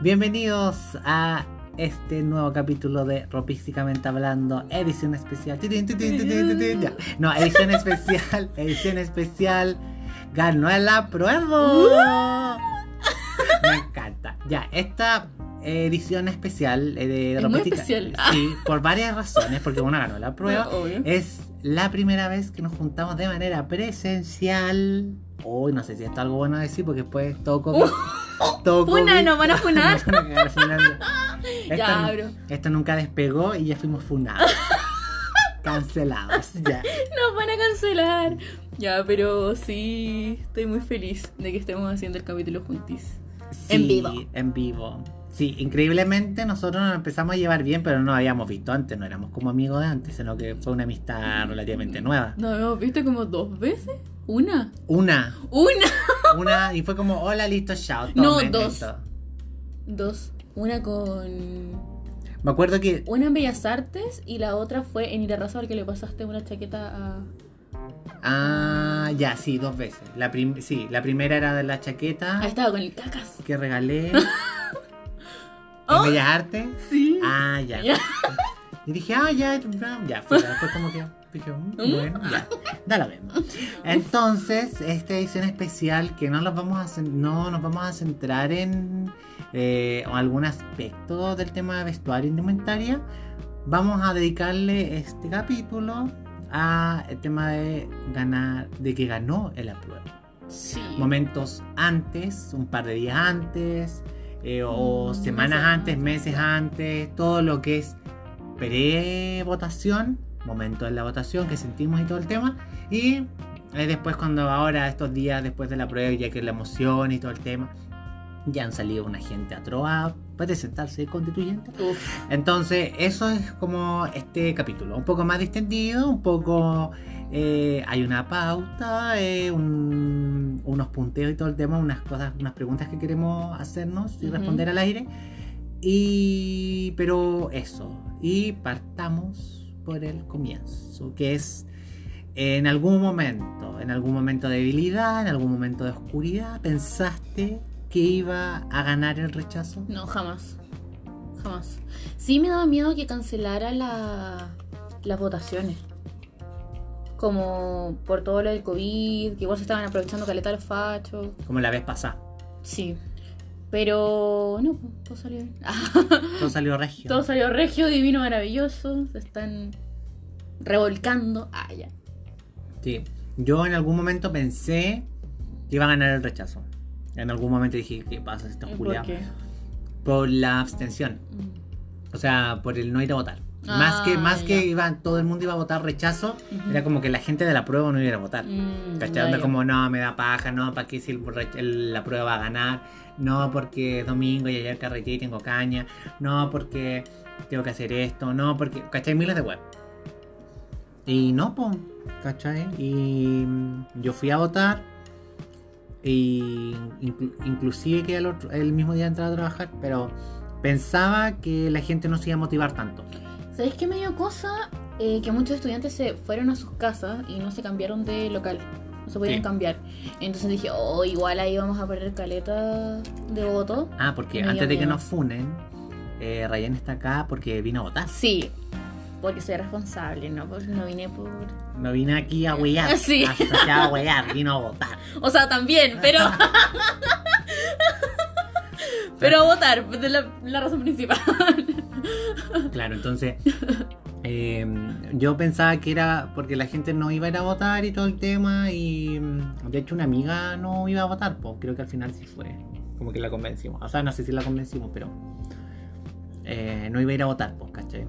Bienvenidos a este nuevo capítulo de Ropísticamente Hablando, edición especial. No, edición especial, edición especial. Ganó la prueba. Me encanta. Ya, esta edición especial eh, de Es muy especial. Sí, por varias razones, porque uno ganó la prueba. No. Es la primera vez que nos juntamos de manera presencial. Uy, no sé si esto es algo bueno a decir porque después todo COVID. todo Funa, nos van a funar. Nos van a cagar funando. Esto, Ya, bro. esto nunca despegó y ya fuimos funados. Cancelados. Ya. Nos van a cancelar. Ya, pero sí, estoy muy feliz de que estemos haciendo el capítulo juntis. En Sí, vivo. En vivo. Sí, increíblemente nosotros nos empezamos a llevar bien, pero no nos habíamos visto antes, no éramos como amigos de antes, sino que fue una amistad relativamente nueva. ¿Nos hemos visto como dos veces? ¿Una? Una, ¿Una? una, y fue como, hola, listo, chao. No, dos. Dos. Una con. Me acuerdo que Una en Bellas Artes y la otra fue en Irarraza porque le pasaste una chaqueta a. Ah, ya, sí, dos veces. La prim- sí, la primera era de la chaqueta Ah, estaba con el cacas. que regalé. Oh. ¿En Bellas Artes? Sí. Ah, ya. Ya. Y dije, ah, ya, ya, ya. Fue, después como que dije, mm, bueno, ya. Da lo mismo. Entonces, esta edición especial que no, nos vamos a, no nos vamos a centrar en eh, algún aspecto del tema de vestuario e indumentaria, vamos a dedicarle este capítulo a el tema de ganar, de que ganó el apruebo. Sí. Momentos antes, un par de días antes, eh, o Mm, semanas meses antes. meses antes, todo lo que es pre-votación, momento de la votación que sentimos y todo el tema, y eh, después cuando ahora, estos días después de la prueba, ya que la emoción y todo el tema, ya han salido una gente a Troa, puede sentarse constituyente. Uf. Entonces, eso es como este capítulo, un poco más distendido, un poco... eh, hay una pauta, eh, un- unos punteos y todo el tema, unas cosas, unas preguntas que queremos hacernos y responder al aire. Y... pero eso. Y partamos por el comienzo, que es en algún momento, en algún momento de debilidad, en algún momento de oscuridad, pensaste que iba a ganar el rechazo. No, jamás. Jamás. Sí me daba miedo que cancelara la, las votaciones. Como por todo lo del COVID, que igual se estaban aprovechando caleta los fachos. Como la vez pasada. Sí. Pero no, todo salió bien. Todo salió regio. todo salió regio, divino, maravilloso. Se están revolcando. Ah, ya. Sí. Yo en algún momento pensé que iba a ganar el rechazo. En algún momento dije, ¿qué pasa si está. ¿Por qué? Por la abstención. Mm. O sea, por el no ir a votar. Ah, más que, más ya. que iba, todo el mundo iba a votar rechazo, era como que la gente de la prueba no iba a votar. Mm, ¿Cachai? como, no, me da paja, no, ¿para qué si el borrach- el- la prueba va a ganar? No, porque es domingo y ayer carreteé y tengo caña. No, porque tengo que hacer esto. No, porque, ¿cachai? Miles de web. Y no, pues, ¿cachai? Y yo fui a votar. Y inclu- inclusive que el, otro- el mismo día entrar a trabajar, pero pensaba que la gente no se iba a motivar tanto. ¿Sabes qué me dio cosa? Eh, que muchos estudiantes se fueron a sus casas y no se cambiaron de local. No se podían Sí. cambiar. Entonces dije, oh, igual ahí vamos a perder caleta de voto. Ah, porque Me antes de que miedo. nos funen, eh, Ryan está acá porque vino a votar. Sí, porque soy responsable, ¿no? Porque no vine por... No vine aquí a huear. Sí. Hasta a huear, vino a votar. O sea, también, pero... pero a votar, de la, la razón principal. Claro, entonces eh, yo pensaba que era porque la gente no iba a ir a votar y todo el tema y mm, de hecho una amiga no iba a votar, pues creo que al final sí fue, como que la convencimos. O sea, no sé si la convencimos, pero eh, no iba a ir a votar, pues, ¿cachai?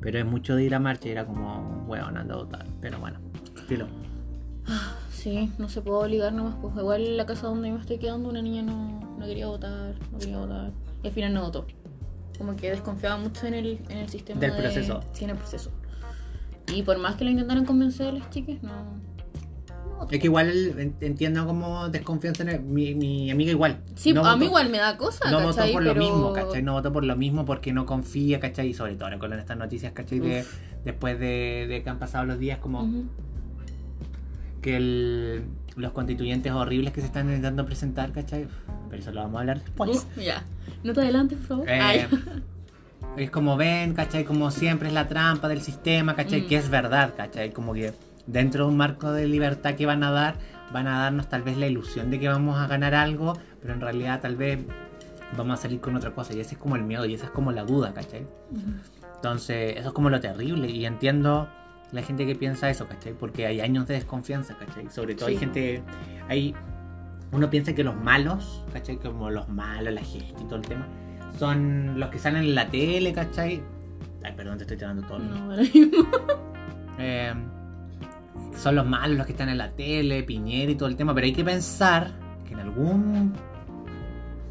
Pero es mucho de ir a marcha y era como, weón, anda a votar. Pero bueno, filo. Sí, no se puede obligar nomás. Pues igual en la casa donde me estoy quedando una niña no, no quería votar, no quería votar. Y al final no votó. Como que desconfiaba mucho en el, en el sistema Del de- proceso. Sí, en el proceso. Y por más que lo intentaron convencer a las chicas, no... no. Es que igual en- entiendo como desconfianza en el- mi, mi amiga igual. Sí, No a mí igual me da cosa, No votó por Pero- lo mismo, ¿cachai? No votó por lo mismo porque no confía, ¿cachai? Y sobre todo ahora con estas noticias, ¿cachai? De, después de, de que han pasado los días, como Ujú. Que el- los constituyentes horribles que se están intentando presentar, ¿cachai? pero eso lo vamos a hablar después. Uh, ya. No te adelantes, por favor. Eh, es como ven, ¿cachai? Como siempre es la trampa del sistema, ¿cachai? Mm. Que es verdad, ¿cachai? Como que dentro de un marco de libertad que van a dar, van a darnos tal vez la ilusión de que vamos a ganar algo, pero en realidad tal vez vamos a salir con otra cosa. Y ese es como el miedo y esa es como la duda, ¿cachai? Entonces, eso es como lo terrible. Y entiendo la gente que piensa eso, ¿cachai? Porque hay años de desconfianza, ¿cachai? Sobre todo hay gente. Hay, uno piensa que los malos, ¿cachai? Como los malos, la gente y todo el tema, son los que salen en la tele, ¿cachai? Ay, perdón, te estoy tirando todo. No, ahora mismo. Eh, son los malos los que están en la tele, Piñera y todo el tema, pero hay que pensar que en algún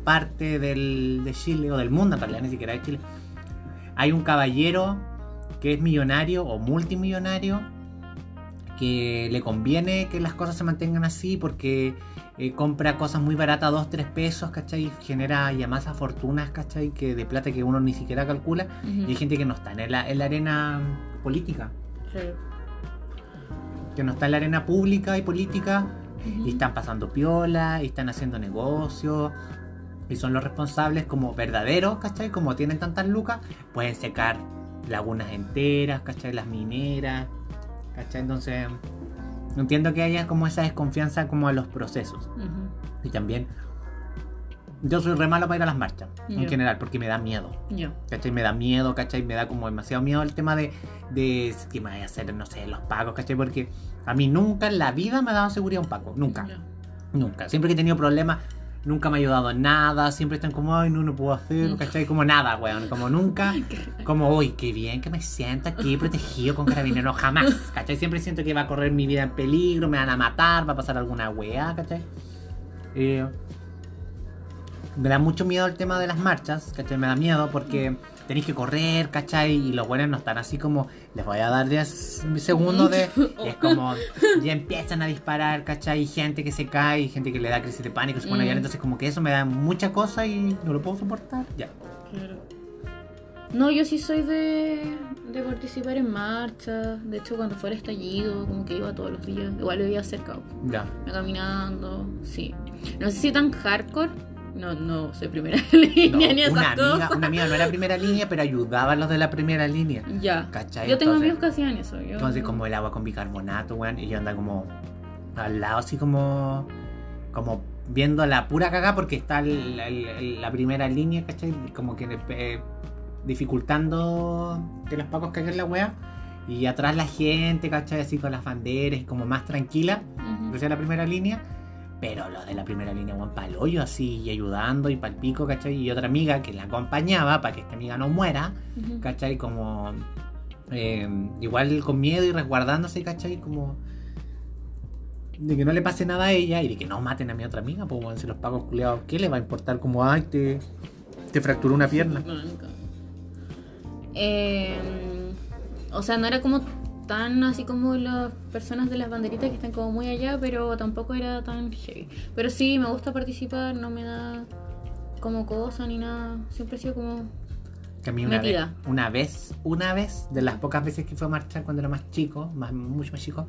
parte del, de Chile o del mundo, en realidad ni siquiera de Chile, hay un caballero que es millonario o multimillonario que le conviene que las cosas se mantengan así porque eh, compra cosas muy baratas, 2, 3 pesos, ¿cachai? Y genera llamadas fortunas, ¿cachai? Que de plata que uno ni siquiera calcula. Y hay gente que no está en la, en la arena política Claro. que no está en la arena pública y política y están pasando piola y están haciendo negocios y son los responsables como verdaderos, ¿cachai? Como tienen tantas lucas, pueden secar lagunas enteras, ¿cachai? Las mineras, ¿cachai? Entonces, entiendo que haya como esa desconfianza como a los procesos. Y también, yo soy re malo para ir a las marchas, en general, porque me da miedo. Ya. ¿Cachai? Me da miedo, ¿cachai? Me da como demasiado miedo el tema de, de que me vaya a hacer, no sé, los pagos, ¿cachai? Porque a mí nunca en la vida me ha dado seguridad un pago, nunca, nunca. Siempre que he tenido problemas, nunca me ha ayudado en nada, siempre están como, ay, no, no puedo hacer, ¿cachai? Como nada, weón, como nunca, como, uy, qué bien que me siento aquí protegido con carabineros, jamás, ¿cachai? Siempre siento que va a correr mi vida en peligro, me van a matar, va a pasar alguna weá, ¿cachai? Eh, me da mucho miedo el tema de las marchas, ¿cachai? Me da miedo porque tenéis que correr, ¿cachai? Y los buenos no están así como, les voy a dar 10 segundos de... Y es como, ya empiezan a disparar, ¿cachai? Y gente que se cae, y gente que le da crisis de pánico, se pone Mm. entonces como que eso me da mucha cosa y no lo puedo soportar. Ya. Claro. No, yo sí soy de, de participar en marchas. De hecho, cuando fue el estallido, como que iba todos los días. Igual vivía cerca, Ya. caminando, sí. No sé si tan hardcore. No, no soy primera línea No, ni esas una, amiga, una amiga no era primera línea, pero ayudaba a los de la primera línea. Ya. ¿Cachai? Yo tengo Entonces- amigos que hacían eso. Yo... Entonces como el agua con bicarbonato, weón, y yo anda como al lado así como como viendo la pura cagada porque está el- el- el- la primera línea, ¿cachai? Como que eh, dificultando que los pacos caguen la wea. Y atrás la gente, ¿cachai? Así con las banderas y como más tranquila, que sea la primera línea. Pero los de la primera línea, weón, pa'l hoyo así, y ayudando y pa'l pico, ¿cachai? Y otra amiga que la acompañaba para que esta amiga no muera, Ujú. ¿cachai? Como eh, igual con miedo y resguardándose, ¿cachai? Como de que no le pase nada a ella y de que no maten a mi otra amiga, pues bueno, si los pagos culeados, ¿qué le va a importar? Como, ay, te, te fracturó una pierna. Eh, o sea, no era como tan así como las personas de las banderitas que están como muy allá, pero tampoco era tan heavy. Pero sí, me gusta participar, no me da como cosa ni nada. Siempre he sido como... Que a mí una vez, una vez, una vez, de las pocas veces que fue a marchar cuando era más chico, más, mucho más chico,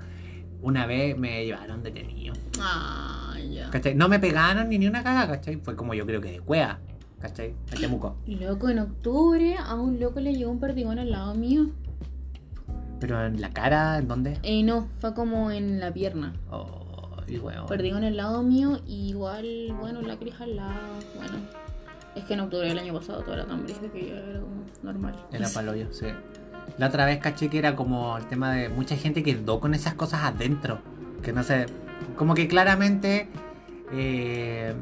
una vez me llevaron detenido. Ah, ya. ¿Cachai? No me pegaron ni ni una caga, ¿cachai? Fue como yo creo que de cuea, ¿cachai? A Temuco. Loco, en octubre a un loco le llegó un perdigón al lado mío. Pero en la cara, ¿en dónde? Eh, no, fue como en la pierna. Oh, y weón. Perdigón al lado mío y igual, bueno, la crija al lado. Bueno, es que en octubre del año pasado toda la brígida que ya era como normal. Era paloyo, sí. La otra vez caché que era como el tema de mucha gente quedó con esas cosas adentro. Que no sé, como que claramente eh,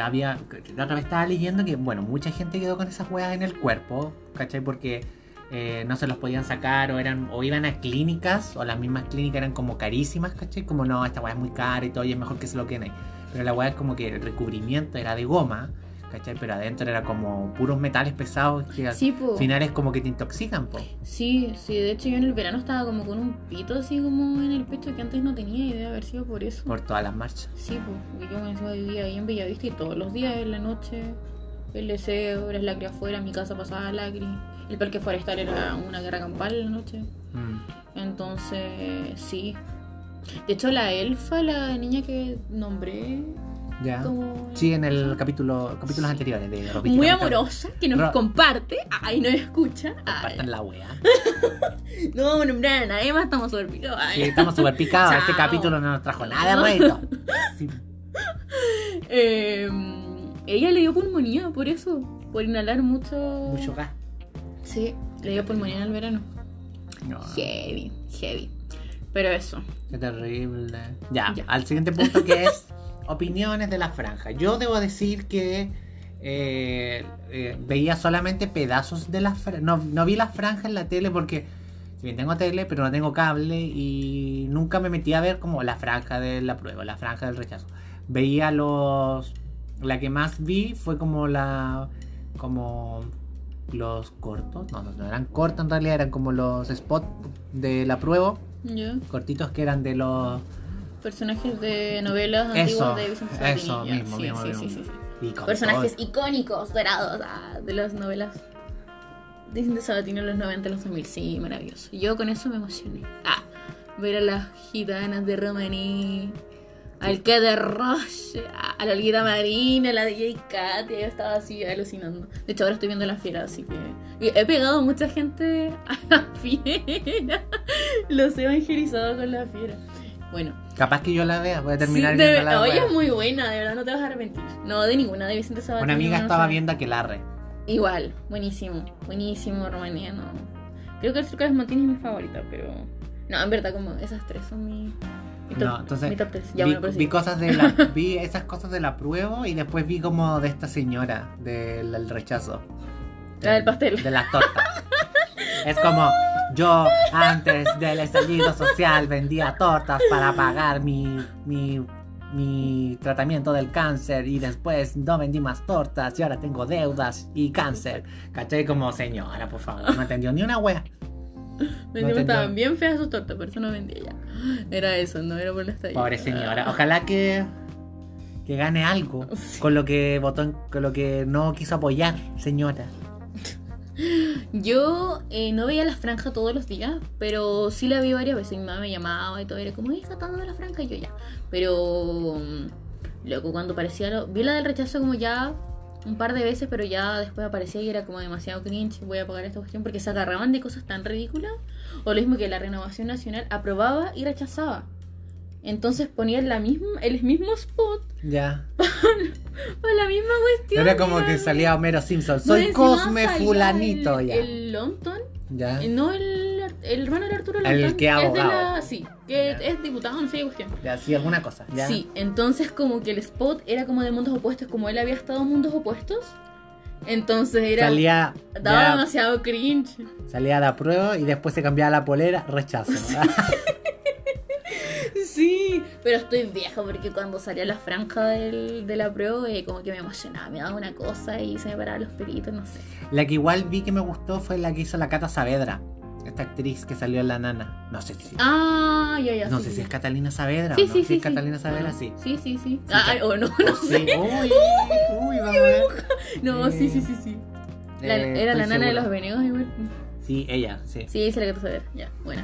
había. La otra vez estaba leyendo que, bueno, mucha gente quedó con esas weas en el cuerpo, ¿cachai? Porque eh, no se los podían sacar o eran o iban a clínicas o las mismas clínicas eran como carísimas, ¿cachai? Como no, esta wea es muy cara y todo y es mejor que se lo queden ahí. Pero la wea es como que el recubrimiento era de goma, ¿cachai? Pero adentro era como puros metales pesados que Sí, al final es como que te intoxican, po. Sí, sí, de hecho yo en el verano estaba como con un pito así como en el pecho que antes no tenía y debe haber sido por eso. Por todas las marchas. Sí, pues, yo encima vivía ahí en Bellavista y todos los días en la noche el deseo, las lágrimas afuera, mi casa pasaba lágrimas. El parque forestal era una guerra campal en la noche. Mm. Entonces, sí. De hecho, la elfa, la niña que nombré, Ya. Como- Sí, en el capítulo, capítulos anteriores de Muy amorosa, que nos Ro- comparte. Ay, nos escucha. Ay, Compartan la wea. no vamos a nombrar a nadie más, estamos súper picados. Sí, estamos súper picados. Este capítulo no nos trajo nada de reto. Sí. Eh, ella le dio pulmonía por eso, por inhalar mucho. Mucho gas. Sí, le dio pulmonía en el verano. No, Heavy, heavy. Pero eso. qué terrible. Ya, Ya. al siguiente punto que es opiniones de la franja. Yo debo decir que eh, eh, veía solamente pedazos de la franja. No, no vi la franja en la tele porque si bien tengo tele, pero no tengo cable y nunca me metí a ver como la franja de la prueba, la franja del rechazo. Veía los... La que más vi fue como la... como los cortos, no, no, eran cortos en realidad, eran como los spots de la prueba, Ya. cortitos que eran de los... Personajes de novelas Eso, antiguas de Vicente eso mismo, sí, mismo, sí, mismo. sí, sí, sí. y con Personajes todo- icónicos, dorados, ah, de las novelas de Vicente Sabatini en los 90, los 2000. Sí, maravilloso. Yo con eso me emocioné. Ah, ver a las gitanas de Romaní, al que de Roche, a a la Olguita Marina, a la DJ Katia. Yo estaba así alucinando. De hecho, ahora estoy viendo la fiera, así que. he pegado a mucha gente a la fiera. Los he evangelizado con la fiera. Bueno, Capaz que yo la vea, voy a terminar Sí, viendo la Oye, es muy buena, de verdad no te vas a arrepentir. No, de ninguna, de Vicente Sabatini. Una amiga no estaba viendo Aquelarre. Igual, buenísimo, buenísimo, romaniano. Creo que el Circo de los es mi favorita, pero. No, en verdad, como esas tres son mi. Mi top, No, entonces mi top tres. Ya, vi, bueno, vi cosas de la, vi esas cosas de la prueba y después vi como de esta señora del del rechazo. La del pastel. De las tortas. es como yo antes del estallido social vendía tortas para pagar mi, mi, mi tratamiento del cáncer y después no vendí más tortas y ahora tengo deudas y cáncer. ¿Cachai? Como señora, por favor, no entendió ni una wea. Me no entendió. bien feas sus tortas, pero eso no vendía ya. Era eso, no era por la estadía. Pobre señora. Ojalá que, que gane algo Sí. con lo que votó, con lo que no quiso apoyar, señora. Yo eh, no veía la franja todos los días, pero sí la vi varias veces. Mi mamá me llamaba y todo, era como, ¿estás dando la franja? Y yo ya. Pero, mm, loco, cuando parecía lo... Vi la del rechazo como ya un par de veces, pero ya después aparecía y era como demasiado cringe. Voy a apagar esta cuestión porque se agarraban de cosas tan ridículas. O lo mismo que la renovación nacional aprobaba y rechazaba. Entonces ponían la misma, el mismo spot Ya. para la misma cuestión. Era como que salía Homero Simpson. Soy Cosme Fulanito, el, ya. El Longton. Ya. Eh, No el, el hermano de Arturo El Longton, que es de la, sí, que Ya. es diputado, no sé qué cuestión. Ya, sí, alguna cosa. Ya. Sí, entonces como que el spot era como de mundos opuestos, como él había estado en mundos opuestos. Entonces era Salía, daba ya, demasiado cringe. salía a la prueba y después se cambiaba la polera, rechazo. Sí, pero estoy vieja porque cuando salió la franja del, de la prueba eh, como que me emocionaba, me daba una cosa y se me paraban los pelitos, no sé. la que igual vi que me gustó fue la que hizo la Cata Saavedra. Esta actriz que salió en La Nana. No sé si. Ah, ya, ya. no sí, sé sí, si es sí. Catalina Saavedra Sí, o no. sí, Si sí. es Catalina sí. Saavedra, sí. Sí, sí, sí. Sí, que- o no, no Sí, sé. uy, uy, vamos a ver. No, sí, sí, sí, sí. La- Eh, era la nana de los veneos igual. Sí, ella, sí. Sí, es la que te saber. Ya, buena.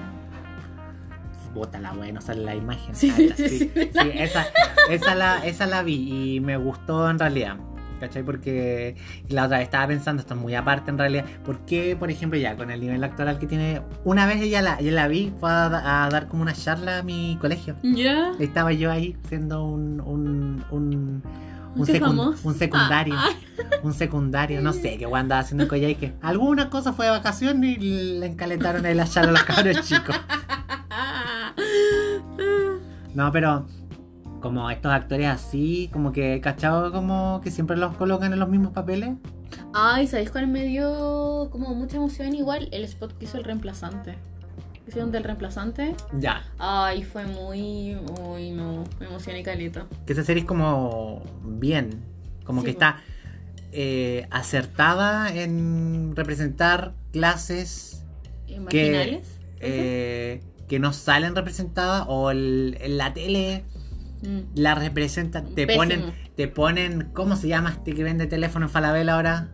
Bótala, güey, no sale la imagen. Sí, Ah, sí, sí, sí. sí, esa, esa, la, esa la vi y me gustó en realidad. ¿Cachai? Porque la otra vez estaba pensando, esto es muy aparte en realidad. ¿Por qué, por ejemplo, ya con el nivel actoral que tiene? Una vez ella la, vi, fue a, da- a dar como una charla a mi colegio. Ya. Estaba yo ahí siendo un. un, un un, secundario, Ah, un secundario, no sé qué weón andaba haciendo en Coyhaique. Alguna cosa fue de vacaciones y le encalentaron ahí la charla a los cabros chicos. ah. No, pero como estos actores así, como que cachado como que siempre los colocan en los mismos papeles. Ay, ¿sabéis cuál me dio como mucha emoción? Igual el spot que hizo el reemplazante. Hicieron del reemplazante. Ya. Ay, fue muy. Uy, no. Me emocioné caleta. Que esa serie es como bien, como Sí, que está eh, acertada en representar clases que, eh, que no salen representadas o el- en la tele Mm. la representan, te Pésimo. ponen, te ponen, ¿cómo se llama este que vende teléfono en Falabella ahora?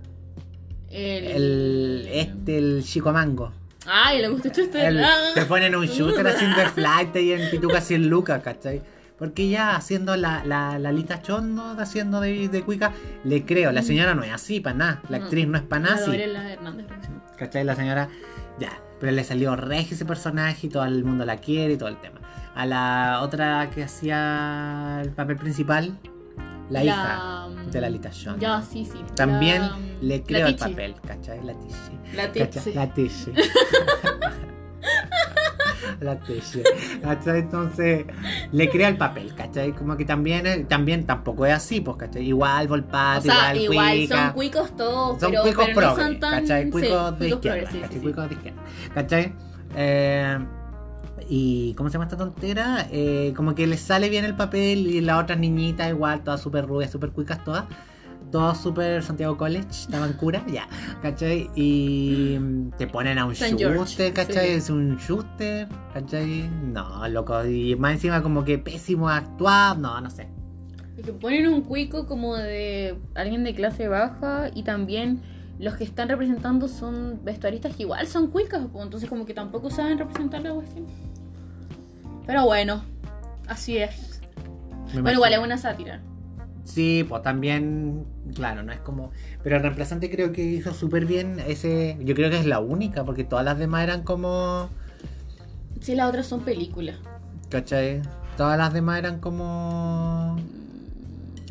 El. El, este, el chico mango. Ay, le este. El- Ah. te ponen un shooter haciendo flight y en pituca 100 lucas, ¿cachai? Porque ya haciendo la, la, la Lita Chondo, haciendo de, de cuica, le creo. La señora no es así, para nada. La actriz no es para nada. ¿Cachai? La señora, ya. Pero le salió regio ese personaje y todo el mundo la quiere y todo el tema. A la otra que hacía el papel principal, la, hija de la Lita Chondo. Ya, sí, sí. También La- le la creo el papel, ¿cachai? La Tichi. La. Tichi. La Tichi. La Tichi. ¿Cachai? Entonces, le creo el papel, ¿cachai? Como que también, es- también tampoco es así, pues, ¿cachai? Igual O Volpato, sea, igual, igual cuica. son cuicos todos, Son pero, cuicos pero no progre, son tan... ¿cachai? sí, Cuicos de cuicos izquierda, progre, sí, ¿cachai? sí, sí. Cuicos de izquierda, ¿cachai? Eh, y ¿cómo se llama esta tontera? Eh, como que le sale bien el papel y las otras niñitas igual, todas súper rubias, súper cuicas todas. Todas súper Santiago College, estaban cura, ya, ¿cachai? Y te ponen a un San George, Schuster, ¿cachai? sí. Es un Schuster, ¿cachai? No, loco, y más encima como que pésimo actuado, no, no sé. Y que ponen un cuico como de alguien de clase baja y también los que están representando son vestuaristas que igual son cuicas, entonces como que tampoco saben representar la cuestión. Pero bueno, así es. Me Bueno, igual es una sátira. Sí, pues también, claro, no es como... Pero el reemplazante creo que hizo súper bien ese... Yo creo que es la única, porque todas las demás eran como... Sí, las otras son películas. ¿Cachai? Todas las demás eran como...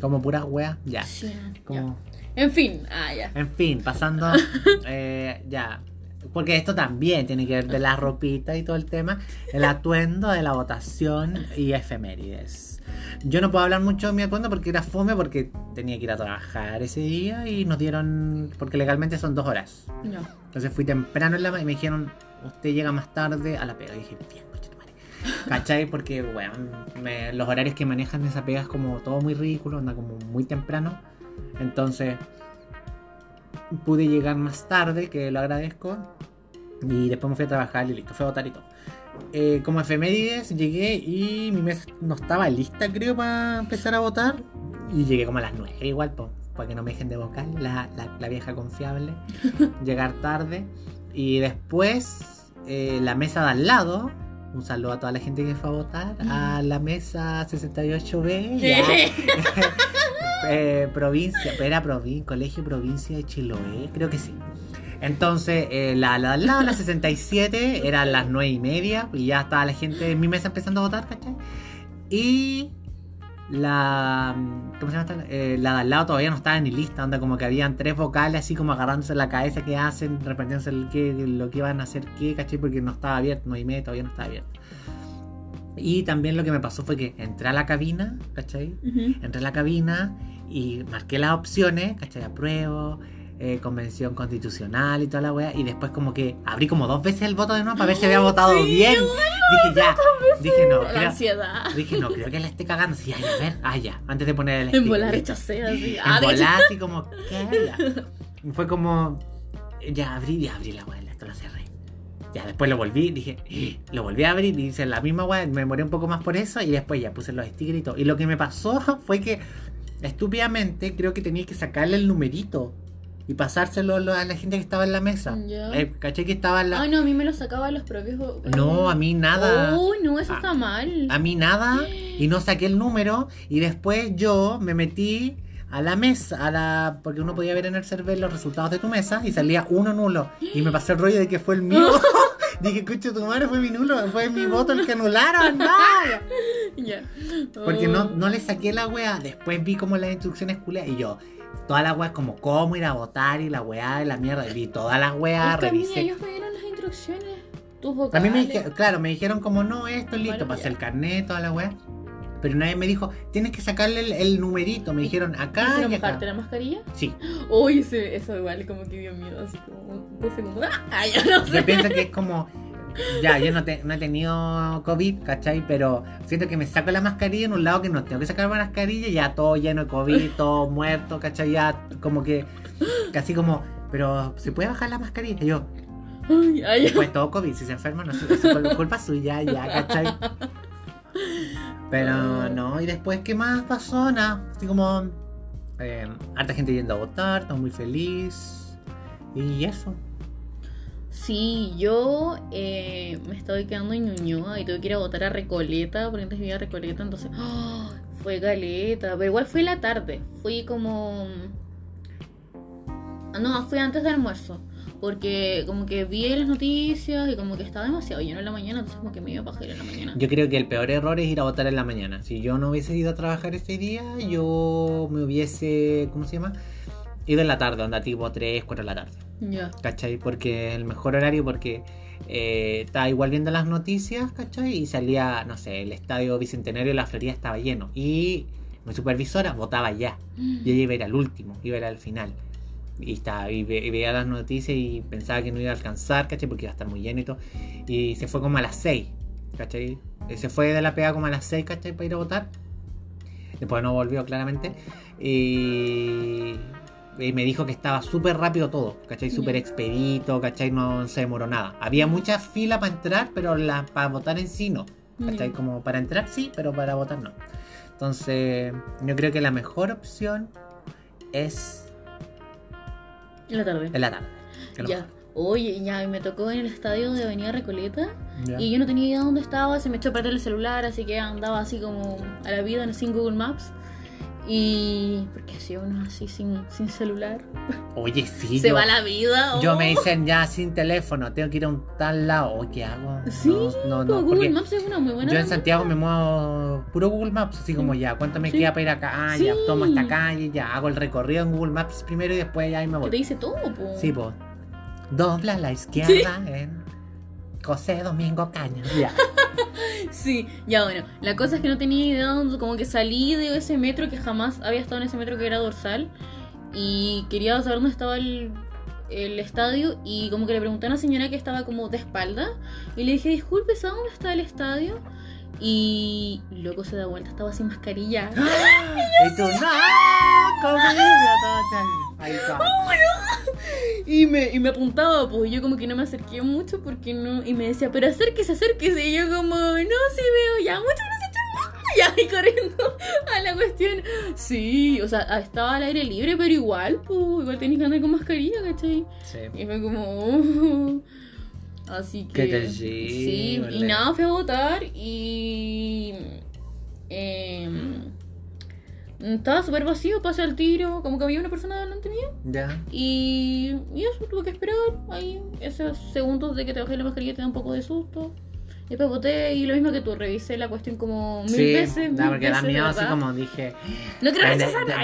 Como puras weas. Ya. Sí, Como... ya. En fin, ah, ya. En fin, pasando... eh, ya. Porque esto también tiene que ver de la ropita y todo el tema. El atuendo de la votación y efemérides. Yo no puedo hablar mucho de mi atuendo porque era fome porque tenía que ir a trabajar ese día y nos dieron... Porque legalmente son dos horas. No. Entonces fui temprano en la y me dijeron, usted llega más tarde a la pega. Y dije, bien, coche tu madre. ¿Cachai? Porque, bueno, me- los horarios que manejan esa pega es como todo muy ridículo, anda como muy temprano. Entonces, pude llegar más tarde, que lo agradezco. Y después me fui a trabajar y listo, fue a votar y todo. Eh, como efemérides, llegué y mi mesa no estaba lista, creo, para empezar a votar. Y llegué como a las 9 igual, po, para que no me dejen de vocal, la, la- la vieja confiable. Llegar tarde. Y después, eh, la mesa de al lado. Un saludo a toda la gente que fue a votar. A la mesa 68B. Eh, provincia, era provin- colegio provincia de Chiloé, creo que sí. Entonces, eh, la, la lado, la 67, eran las 9 y media, y ya estaba la gente en mi mesa empezando a votar, ¿cachai? Y la. ¿Cómo se llama? Eh, la de al lado todavía no estaba ni lista, onda como que habían tres vocales así como agarrándose la cabeza que hacen, reprendiéndose el que, lo que iban a hacer qué, ¿cachai? Porque no estaba abierto, 9 y media todavía no estaba abierto. Y también lo que me pasó fue que entré a la cabina, ¿cachai? Ujú. Entré a la cabina y marqué las opciones, ¿cachai? Apruebo, eh, convención constitucional y toda la wea. Y después como que abrí como dos veces el voto de nuevo para ver si había votado Sí, bien. Dije ya, dije no, La creo, ansiedad. dije no, creo que la esté cagando. Sí, ay, a ver, ah, ya, antes de poner el En volar rechacé así. En Ah, volar, así como, ¿qué? Ya. Fue como, ya abrí, ya abrí la wea. Ya, después lo volví, dije, "Eh", lo volví a abrir y hice la misma wea, me demoré un poco más por eso y después ya puse los stickers y todo. Y lo que me pasó fue que, estúpidamente, creo que tenía que sacarle el numerito y pasárselo a la gente que estaba en la mesa. Ya. Eh, ¿Caché que estaba en la... Ay, no, a mí me lo sacaban los propios. No, a mí nada. Uy, no, eso Ah, está mal. A mí nada. Y no saqué el número. Y después yo me metí a la mesa, a la. Porque uno podía ver en el server los resultados de tu mesa y salía uno nulo. Y me pasé el rollo de que fue el mío. Dije, escucha tu madre, fue mi nulo, fue mi voto el que anularon. No. Ya. Porque no, Oh. no le saqué la wea. Después vi como las instrucciones culiadas. Y yo, todas las weas como cómo ir a votar y la weá y la mierda. Y vi todas las weas, a revisé. ellos me dieron las instrucciones. Tus A vocales. mí me dijeron, claro, me dijeron como no, esto listo, Bueno, pasé ya. el carnet, toda la weá. Pero nadie me dijo, tienes que sacarle el, el numerito. Me dijeron acá ¿Hicieron y acá. la mascarilla? Sí, Uy, eso igual como que dio miedo, así como dos segundos. ¡Ah! ya no sé. yo pienso que es como, ya, yo no, te- no he tenido COVID, ¿cachai? Pero siento que me saco la mascarilla en un lado que no tengo que sacar la mascarilla, ya todo lleno de COVID, todo muerto, ¿cachai? Ya como que, casi como, pero ¿se puede bajar la mascarilla? Y yo, Ay, ay, Pues todo COVID, si se enferma, no sé, es cul- culpa suya, ya, ¿cachai? Pero no, y después, ¿qué más pasó? Nada, así como. Eh, harta gente yendo a votar, todo muy feliz. Y eso. Sí, yo eh, me estoy quedando en Ñuñoa y tuve que ir a votar a Recoleta, porque antes vivía a Recoleta, entonces ¡ah! fue galeta, pero igual fue la tarde, fui como... Ah, No, fui antes del almuerzo, porque como que vi las noticias y como que estaba demasiado lleno en la mañana, entonces como que me iba a bajar en la mañana. Yo creo que el peor error es ir a votar en la mañana. Si yo no hubiese ido a trabajar ese día, yo me hubiese, ¿cómo se llama? Ido en la tarde, onda tipo 3, 4 de la tarde. Ya. ¿Cachai? Porque el mejor horario, porque eh, estaba igual viendo las noticias, ¿cachai? Y salía, no sé, el estadio Bicentenario de la Florida estaba lleno. Y mi supervisora votaba ya. Y ella iba a ir al último, iba a ir al final. Y, estaba, y, ve- y veía las noticias y pensaba que no iba a alcanzar, ¿cachai? Porque iba a estar muy lleno y todo. Y se fue como a las 6, ¿cachai? Eh, Se fue de la pega como a las 6, ¿cachai? Para ir a votar. Después no volvió, claramente. Y, y me dijo que estaba súper rápido todo, ¿cachai? Súper expedito, ¿cachai? No se demoró nada. Había mucha fila para entrar, pero la, para votar en sí no. ¿Cachai? Como para entrar sí, pero para votar no. Entonces, yo creo que la mejor opción es En la tarde. en la tarde. Ya. Oye, ya, me tocó en el estadio de Avenida Recoleta. Y yo no tenía idea dónde estaba, se me echó a perder el celular, así que andaba así como a la vida sin Google Maps. Y. Porque así uno así sin, sin celular. Oye, sí. se yo, va la vida. yo oh. me dicen ya sin teléfono, tengo que ir a un tal lado. ¿qué hago? Sí, no, no, no, Google Maps es una muy buena. Yo en. Santiago me muevo puro Google Maps, así como Sí. ya, ¿cuánto me Sí. queda para ir acá? Ah, ya, Sí. tomo esta calle, ya, hago el recorrido en Google Maps primero y después ya ahí me Que te voy. dice todo, po. Sí, pues. Dobla la izquierda en José Domingo Caña. Ya. Sí, ya bueno. La cosa es que no tenía idea dónde, como que salí de ese metro que jamás había estado en ese metro que era dorsal. Y quería saber dónde estaba el, el estadio. Y como que le pregunté a una señora que estaba como de espalda. Y le dije, disculpe, ¿sabe dónde está el estadio? Y loco se da vuelta, estaba sin mascarilla. Y tú, no, comida, todo Ahí está. Y me, y me apuntaba, pues yo como que no me acerqué mucho porque no. Y me decía, pero acérquese, acérquese. Y yo como, no, sí veo, ya, muchas gracias, chao. Ya, y corriendo a la cuestión. Sí, o sea, estaba al aire libre, pero igual, pues, igual tenías que andar con mascarilla, ¿cachai? Sí. Y fue como. "Oh". Así que. Qué terrible. Sí, y nada, fui a votar y. em, estaba súper vacío, pasé al tiro, como que había una persona delante mío. Ya. Y, y eso, tuve que esperar ahí esos segundos de que te bajé la mascarilla te da un poco de susto. Y después voté y lo mismo que tú, revisé la cuestión como mil Sí, veces. no, porque da miedo así como dije. No nada,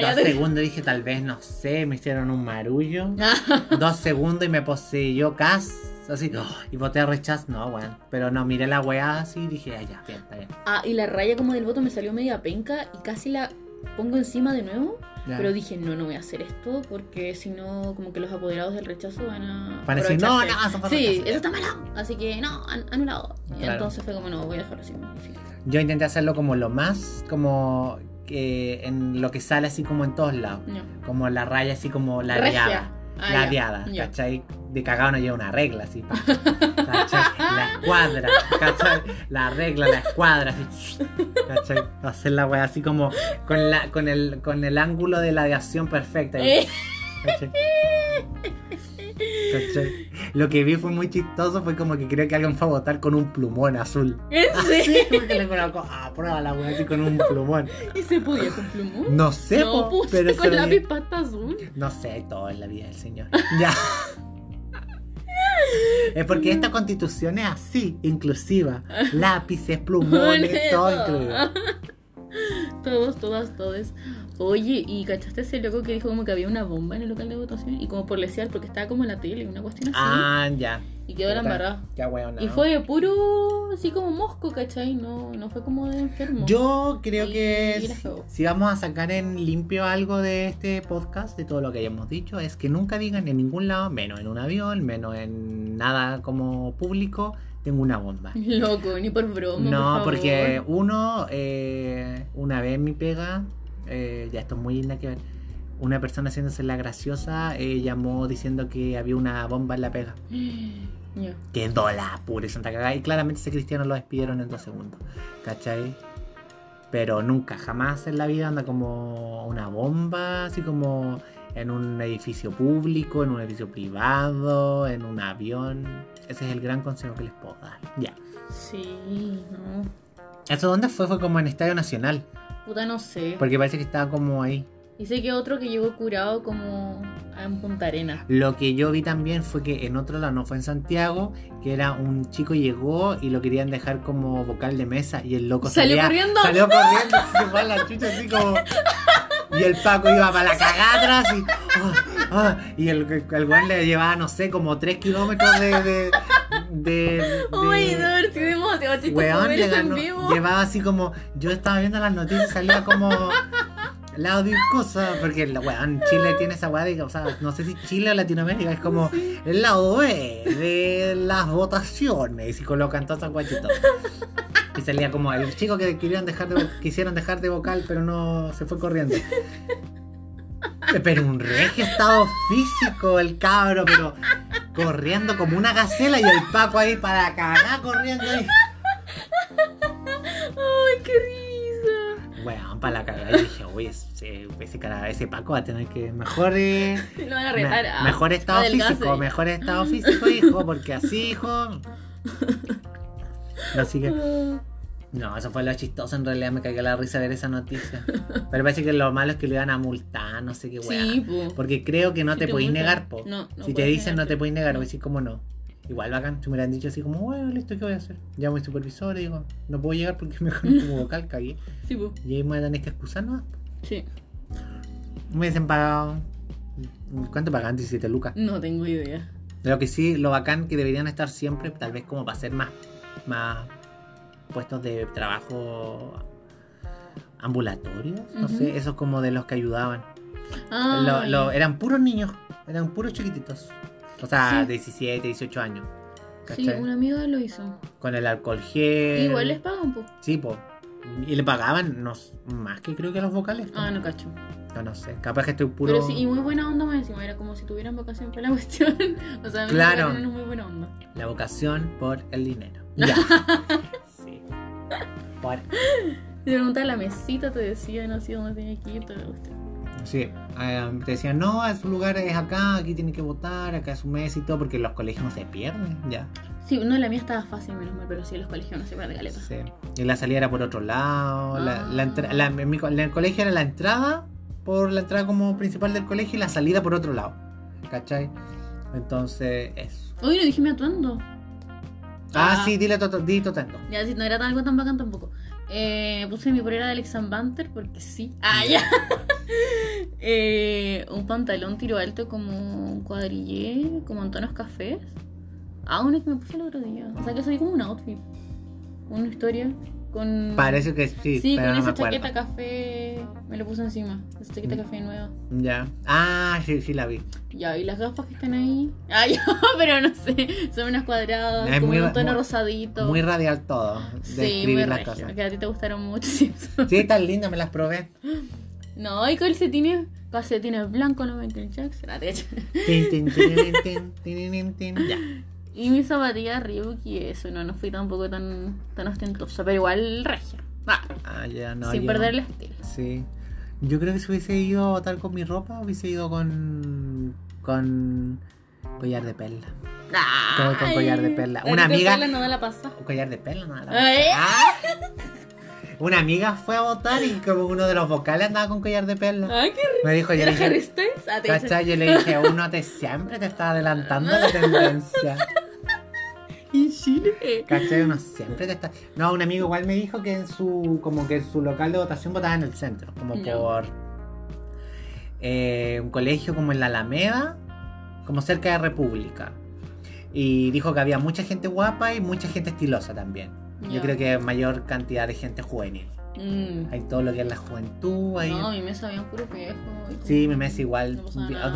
ya dos te- segundos dije, tal vez, no sé, me hicieron un marullo. Dos segundos y me poseyó Cas. Así, ¡oh! y voté a rechazo. No, weón. Pero no, miré la weá así y dije, ah, ya, bien, está bien. Ah, y la raya como del voto me salió media penca y casi la pongo encima de nuevo. Ya. Pero dije, no, no voy a hacer esto porque si no, como que los apoderados del rechazo van a. Decir, no, no, eso Sí, rechazo. eso está malo. Así que no, an- anulado. Claro. entonces fue como, no, voy a dejarlo así. sí. Yo intenté hacerlo como lo más, como que en lo que sale así como en todos lados. No. Como la raya así como la Regia. Ah, la ya. diada, Ya. ¿cachai? De cagado no lleva una regla así, pa. ¿cachai? La escuadra, ¿cachai? La regla, la escuadra, así, ¿cachai? Hacer la wea así como con, la, con, el, con el ángulo de la aviación perfecta. Eh, ¿cachai? ¿Cachai? Lo que vi fue muy chistoso, fue como que creo que alguien fue a votar con un plumón azul. ¿En Así, serio? porque le colocó, ah, prueba la wea así con un plumón. ¿Y se podía con plumón? No sé, no, po, puse pero con veía- lápiz pasta azul. No sé, todo en la vida del señor. Ya. Es porque esta constitución es así, inclusiva. Lápices, plumones, todo incluido. Todos, todas, todos. Oye, ¿y cachaste ese loco que dijo como que había una bomba en el local de votación? Y como por lesear, porque estaba como en la tele, una cuestión así. Ah, ya. y quedó la embarrada. Ya, weón. Y fue puro, así como mosco, ¿cachai? No, no fue como de enfermo. Yo creo Y- que y si vamos a sacar en limpio algo de este podcast, de todo lo que hayamos dicho, es que nunca digan en ningún lado, menos en un avión, menos en nada como público, tengo una bomba. Loco, ni por broma. No, por porque uno, eh, una vez en mi pega, eh, ya esto es muy linda que ver, una persona haciéndose la graciosa eh, llamó diciendo que había una bomba en la pega. Ya. Quedó la pura y santa cagada. Y claramente ese cristiano lo despidieron en dos segundos. ¿Cachai? Pero nunca, jamás en la vida anda como una bomba, así como en un edificio público, en un edificio privado, en un avión. Ese es el gran consejo que les puedo dar. Ya. Sí, no. ¿Eso dónde fue? Fue como en Estadio Nacional. Puta, no sé. Porque parece que estaba como ahí. Y sé que otro que llegó curado como en Punta Arena. Lo que yo vi también fue que en otro lado, no fue en Santiago, que era un chico llegó y lo querían dejar como vocal de mesa y el loco ¿Salió salía- corriendo? Salió corriendo, se fue a la chucha así como... Y el Paco iba para la cagada atrás y... ah, ah, y el, el weón le llevaba, no sé, como 3 kilómetros de... de, de, Oh my de- god, sí, demasiado chistoso Weón, llegando- vivo. llevaba así como. Yo estaba viendo las noticias, salía como. Lado de cosa, porque la weón, Chile tiene esa weá de, o sea, no sé si Chile o Latinoamérica es como el lado B de las votaciones y colocan todas esas guachitas. Y salía como el chico que querían dejar de, quisieron dejar de vocal, pero no se fue corriendo. Pero un regio estado físico el cabro, pero corriendo como una gacela y el Paco ahí para cagar corriendo ahí. Ay, qué risa. Weón, para la cagada. Dije, uy, ese, ese, cara, ese Paco va a tener que mejor, eh, Lo van a me- retar. ah, mejor estado adelgace. físico, mejor estado físico, hijo, porque así, hijo. Así que, no, eso fue lo chistoso. En realidad me cagué la risa ver esa noticia. Pero parece que lo malo es que le iban a multar, no sé qué weón. Sí, po. Porque creo que no Si te te negar, po. no, no si te dicen no te podéis negar, o decir como no. Igual bacán, si me hubieran dicho así como, bueno, listo, ¿qué voy a hacer? Llamo a mi supervisor y digo, no puedo llegar porque mejor como vocal cagué. Sí, po. Y ahí me tener que excusar, ¿no? Sí. Me hubiesen pagado. ¿Cuánto pagan? 17 lucas. No tengo idea. Lo que sí, lo bacán que deberían estar siempre, tal vez como para hacer más, más puestos de trabajo ambulatorios. No sé, esos como de los que ayudaban. Ah, Lo- lo- eran puros niños, eran puros chiquititos. O sea, Sí. 17, 18 años. sí, una amiga lo hizo. Con el alcohol gel. Igual les pagan, po. Sí, po. Y le pagaban no, más que creo que a los vocales. Ah, no cacho. No, no sé. Capaz que estoy puro. Pero sí, y muy buena onda más encima. Era como si tuvieran vacación para la cuestión. o sea, me Claro. claro. muy buena onda. La vocación por el dinero. Ya. sí. Por- Te preguntaba la mesita, te decían así dónde tenía que ir, cuestión. Sí. eh, te decían, no, su lugar es acá, aquí tiene que votar, acá es su mes y todo, porque los colegios no se pierden. Ya. Sí, no, la mía estaba fácil, menos mal, pero sí, los colegios no se pierden caleta. Sí. Y la salida era por otro lado. La, la entra- la- en, mi co- en el colegio era la entrada por la entrada como principal del colegio y la salida por otro lado. ¿Cachai? Entonces, eso. Oye, no dije mi atuendo. Ah, Ah. sí, dile toto, di totendo. Ya, sí, no era algo tan bacán tampoco. Eh, puse mi polera de Alex Banter porque sí. Ah, ya. Eh, un pantalón tiro alto como un cuadrillé, como en tonos cafés. Ah, uno que me puse el otro día. O sea que soy como un outfit. Una historia con. Parece que sí, Sí, pero con no me esa acuerdo. chaqueta café. Me lo puse encima. Esa chaqueta café nueva. Ya. Ah, sí, sí la vi. Ya, y las gafas que están ahí. Ah, ya, pero no sé. Son unas cuadradas, Es como muy un tono muy- rosadito. Muy radial todo. De Sí, muy las regio. cosas. Que a ti te gustaron mucho, sí. Están lindas, me las probé. No, hay calcetines, calcetines blancos, no Michael Jackson. Ya. Y mis zapatillas y eso, no, no fui tampoco tan, tan ostentosa, pero igual regia. Ah, Ah, ya, no. sin yo- perder el estilo. Sí. Yo creo que si hubiese ido a votar con mi ropa, hubiese ido con. con. collar de perla. Todo con Ay, collar de perla. la Una amiga- Perla no da la pasa. Un collar de perla, nada. Ay. Ah. Una amiga fue a votar y como uno de los vocales andaba con collar de perla. Ay, qué rico. Me dijo, yo ¿Era le dije? Ah. ¿cachai? Yo le dije, uno te siempre te está adelantando la tendencia. En Chile. ¿Cachai? Uno siempre te está. No, un amigo igual me dijo que en su. como que en su local de votación votaba en el centro. Como por eh, un colegio como en la Alameda, como cerca de República. Y dijo que había mucha gente guapa y mucha gente estilosa también. Yo creo que mayor cantidad de gente juvenil. Mm. Hay todo lo que es la juventud. Hay... No, mi mesa había un puro viejo. y Sí, mi mesa igual.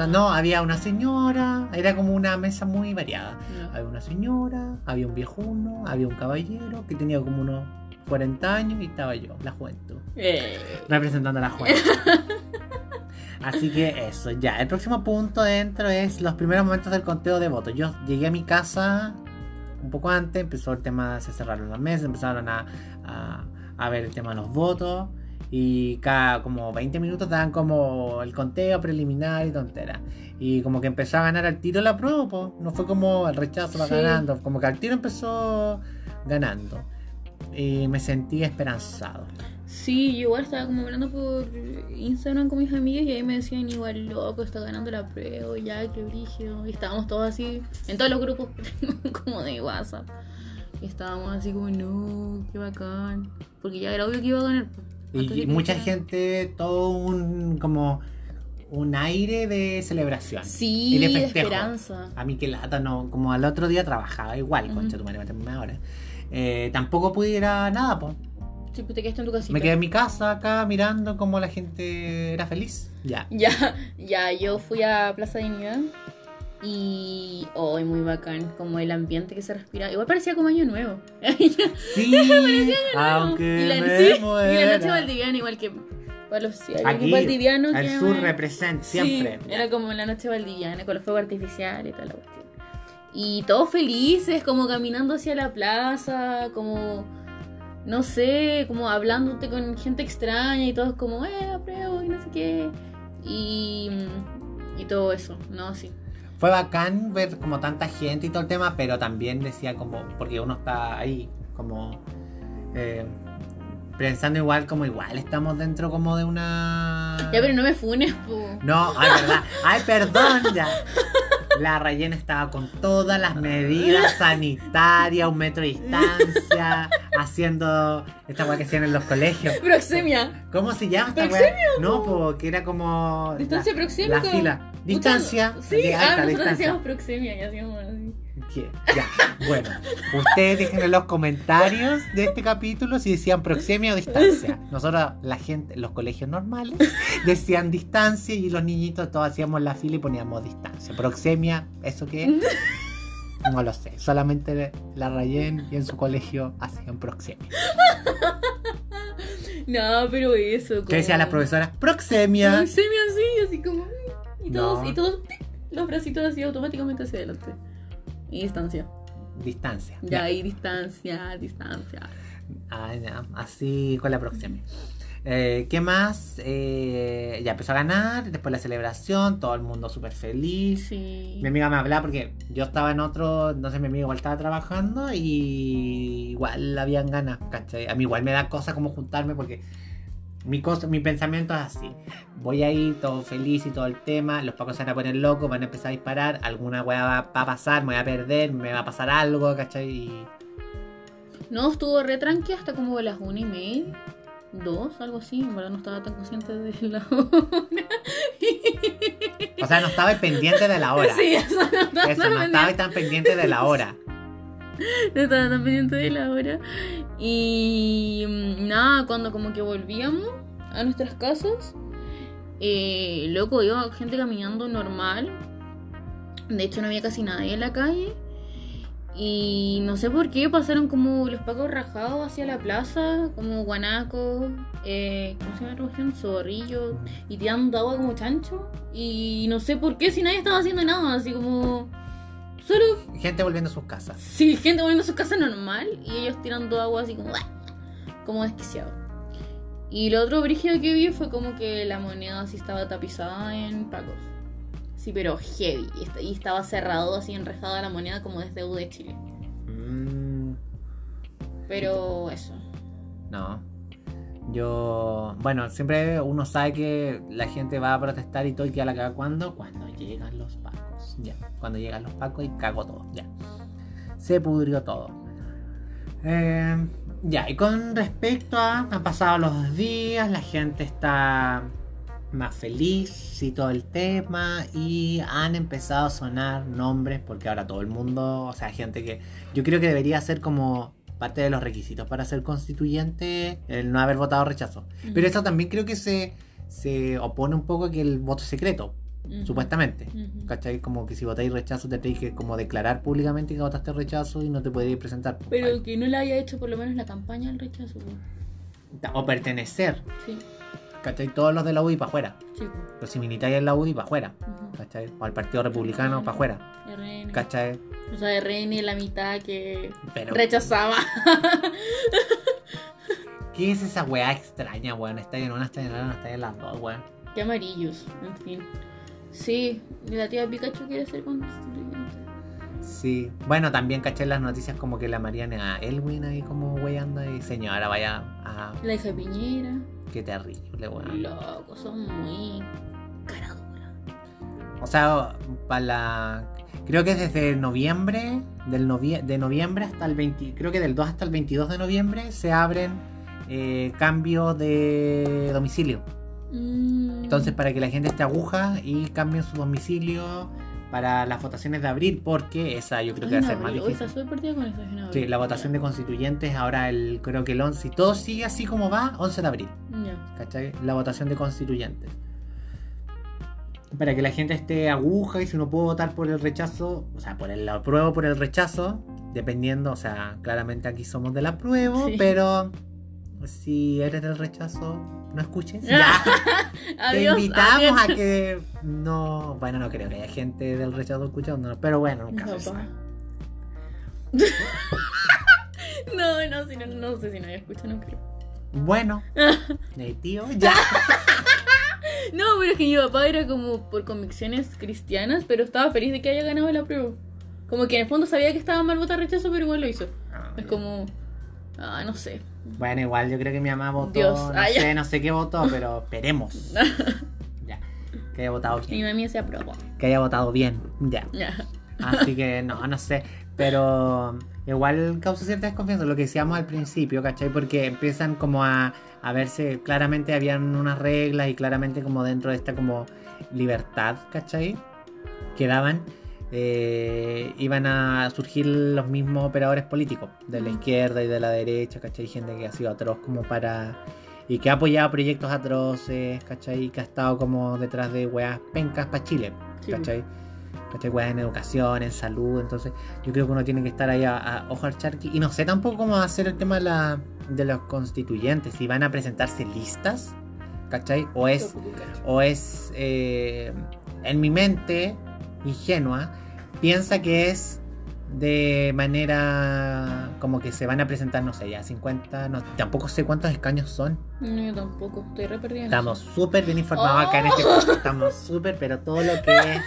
No había una señora. Era como una mesa muy variada. No. Había una señora, había un viejuno, había un caballero que tenía como unos 40 años y estaba yo, la juventud, Eh, representando a la juventud. Así que eso, ya. El próximo punto dentro es los primeros momentos del conteo de votos. Yo llegué a mi casa un poco antes, empezó el tema, se cerraron las mesas, empezaron a, a, a ver el tema de los votos. Y cada como 20 minutos daban como el conteo preliminar y tontera. Y como que empezó a ganar al tiro la prueba, po. no fue como el rechazo va Sí. ganando, como que al tiro empezó ganando. Y me sentí esperanzado. Sí, yo igual estaba como hablando por Instagram con mis amigos y ahí me decían igual loco, está ganando la prueba, ya, qué brígido. Y estábamos todos así, en todos los grupos como de WhatsApp. Y estábamos así como, no, qué bacán. Porque ya era obvio que iba a ganar. Y mucha gente, todo un como un aire de celebración. Sí, y de esperanza. A mí que lata no, como al otro día trabajaba igual, Ujú. concha tu madre, ahora. Eh, tampoco pudiera nada, pues. Sí, pues te quedaste en tu casita. Me quedé en mi casa acá mirando cómo la gente era feliz. Ya. Ya, ya, yo fui a Plaza Dignidad y hoy muy bacán, como el ambiente que se respira. Igual parecía como año nuevo. Sí, aunque y la, me sí, y la noche valdiviana, igual que para los Aquí, valdiviano el que sur me- representa Sí, siempre. era como la noche valdiviana con los fuegos artificiales y toda la cuestión. Y todos felices, como caminando hacia la plaza, como no sé, como hablándote con gente extraña y todos como, eh, apruebo y no sé qué. Y, y todo eso, no, sí. Fue bacán ver como tanta gente y todo el tema, pero también decía como, porque uno está ahí, como eh, pensando igual, como igual estamos dentro como de una... Ya, pero no me funes, po. No, ay, verdad. Ay, perdón, ya. La rellena estaba con todas las medidas sanitarias, un metro de distancia, haciendo esta weá que hacían en los colegios. Proxemia. ¿Cómo se llama esta weá? ¿Proxemia, No, porque era como. Distancia la, proxémica. La fila. Distancia. Sí, de ah, alta nosotros distancia. decíamos proxemia y hacíamos. ¿Qué? Ya, bueno. Ustedes dejen en los comentarios de este capítulo si decían proxemia o distancia. Nosotros, la gente, los colegios normales, decían distancia y los niñitos todos hacíamos la fila y poníamos distancia. Proxemia, ¿eso qué? es? No lo sé. Solamente la Rayen y en su colegio hacían proxemia. No, pero eso. Como... ¿Qué decían las profesoras? Proxemia. Proxemia así, así como. Y todos, No. y todos los bracitos así automáticamente hacia adelante. Y distancia. Distancia. Ya, ahí distancia, distancia. Ay, no, así con la próxima. Eh, ¿Qué más? Eh, ya empezó a ganar, después la celebración, todo el mundo súper feliz. Sí. Mi amiga me hablaba porque yo estaba en otro, no sé, mi amiga igual estaba trabajando y igual habían ganas, ¿cachai? A mí igual me da cosa como juntarme porque mi, cosa, mi pensamiento es así. Voy a ir todo feliz y todo el tema, los pacos se van a poner locos, van a empezar a disparar, alguna weá va, va a pasar, me voy a perder, me va a pasar algo, ¿cachai? Y No, estuvo re tranqui hasta como las una y media. Dos, algo así. En verdad no estaba tan consciente de la hora. O sea, no estaba pendiente de la hora. Sí, eso no estaba, Eso, no estaba tan pendiente de la hora. No estaba tan pendiente de la hora. Y mm, nada, cuando como que volvíamos a nuestras casas, eh, loco, iba gente caminando normal. De hecho, no había casi nadie en la calle. Y no sé por qué pasaron como los pacos rajados hacia la plaza, como guanacos, eh, ¿cómo se llama la cuestión? Zorrillos, y tirando agua como chancho. Y no sé por qué, si nadie estaba haciendo nada, así como. Solo Gente volviendo a sus casas. Sí, gente volviendo a su casa normal y ellos tirando agua así como, como desquiciado. Y lo otro brígido que vi fue como que la moneda así estaba tapizada en pacos. Sí, pero heavy. Y, est- y estaba cerrado así enrejada la moneda como desde U de Chile. Mm, Pero eso. no. Yo. Bueno, siempre uno sabe que la gente va a protestar y todo y que a la caga cuando. Cuando llegan los pacos. Ya. Cuando llegan los pacos y cago todo. Ya. Se pudrió todo. Eh, ya, y con respecto a. Han pasado los días, la gente está más feliz y todo el tema. Y han empezado a sonar nombres, porque ahora todo el mundo, o sea, gente que. Yo creo que debería ser como parte de los requisitos para ser constituyente el no haber votado rechazo. Pero eso también creo que se, se opone un poco a que el voto es supuestamente. Ujú. ¿Cachai? Como que si votáis rechazo te tenéis que como declarar públicamente que votaste rechazo y no te podéis presentar. Pero que no le haya hecho por lo menos la campaña al rechazo. O pertenecer. Sí, ¿Cachai? Todos los de la UDI para afuera. sí. Pero si militáis en la UDI para afuera. Ujú. ¿Cachai? O al Partido Republicano para afuera. RN. ¿Cachai? O sea, RN la mitad que Pero rechazaba. ¿Qué es esa weá extraña, weón? Está en una, está en la otra, está en las dos, weón. Qué amarillos, en fin. Sí, y la tía Pikachu quiere ser constituyente. Sí. Bueno, también caché en las noticias como que la Mariana Elwin ahí como wey anda y señora, vaya a... La hija de Piñera. Qué terrible, weón. Loco, son muy cara dura. O sea, para la... Creo que desde noviembre, del novie- de noviembre hasta el 20... Creo que del 2 hasta el 22 de noviembre se abren eh, cambios de domicilio. Mm. Entonces, para que la gente esté aguja y cambien su domicilio para las votaciones de abril, porque esa yo creo que va a ser más. Hoy difícil. está súper perdida con eso. es en abril. Sí, la votación de constituyentes ahora el creo que el 11, si todo sigue así como va, 11 de abril. ¿cachai? La votación de constituyentes. Para que la gente esté aguja y si uno puede votar por el rechazo, o sea, por el apruebo por el rechazo, dependiendo, o sea, claramente aquí somos del apruebo, Sí. pero si eres del rechazo, no escuches. Ya. Te invitamos adiós. a que no. Bueno, no creo que haya gente del rechazo escuchándonos, pero bueno, nunca se sabe. No, no, si no, no sé si nadie escucha, no creo. Bueno, tío, ya. No, pero es que mi papá era como por convicciones cristianas, pero estaba feliz de que haya ganado la prueba. Como que en el fondo sabía que estaba mal votar rechazo, pero igual lo hizo. Es como. Ah, no sé. Bueno, igual yo creo que mi mamá votó. Dios, no ya. sé, no sé qué votó, pero esperemos. ya. Que haya votado Mi bien. mami se aprobó. Que haya votado bien. Ya. Ya. Así que no, no sé. Pero igual causa cierta desconfianza, lo que decíamos al principio, ¿cachai? Porque empiezan como a, a verse, claramente habían unas reglas y claramente como dentro de esta como libertad, ¿cachai? Que daban, eh, iban a surgir los mismos operadores políticos, de la Mm. izquierda y de la derecha, ¿cachai? Gente que ha sido atroz como para... Y que ha apoyado proyectos atroces, ¿cachai? Y que ha estado como detrás de weas pencas para Chile, Sí. ¿cachai? ¿cachai? Weas en educación, en salud, entonces yo creo que uno tiene que estar ahí a, a ojo al charqui. Y no sé tampoco cómo va a ser el tema de, la, de los constituyentes, si van a presentarse listas, ¿cachai? O es, o es eh, en mi mente ingenua, piensa que es de manera como que se van a presentar, no sé, ya 50, no, tampoco sé cuántos escaños son. No, yo tampoco. Estoy re perdida. Estamos súper bien informados acá en este podcast, estamos súper, pero todo lo que es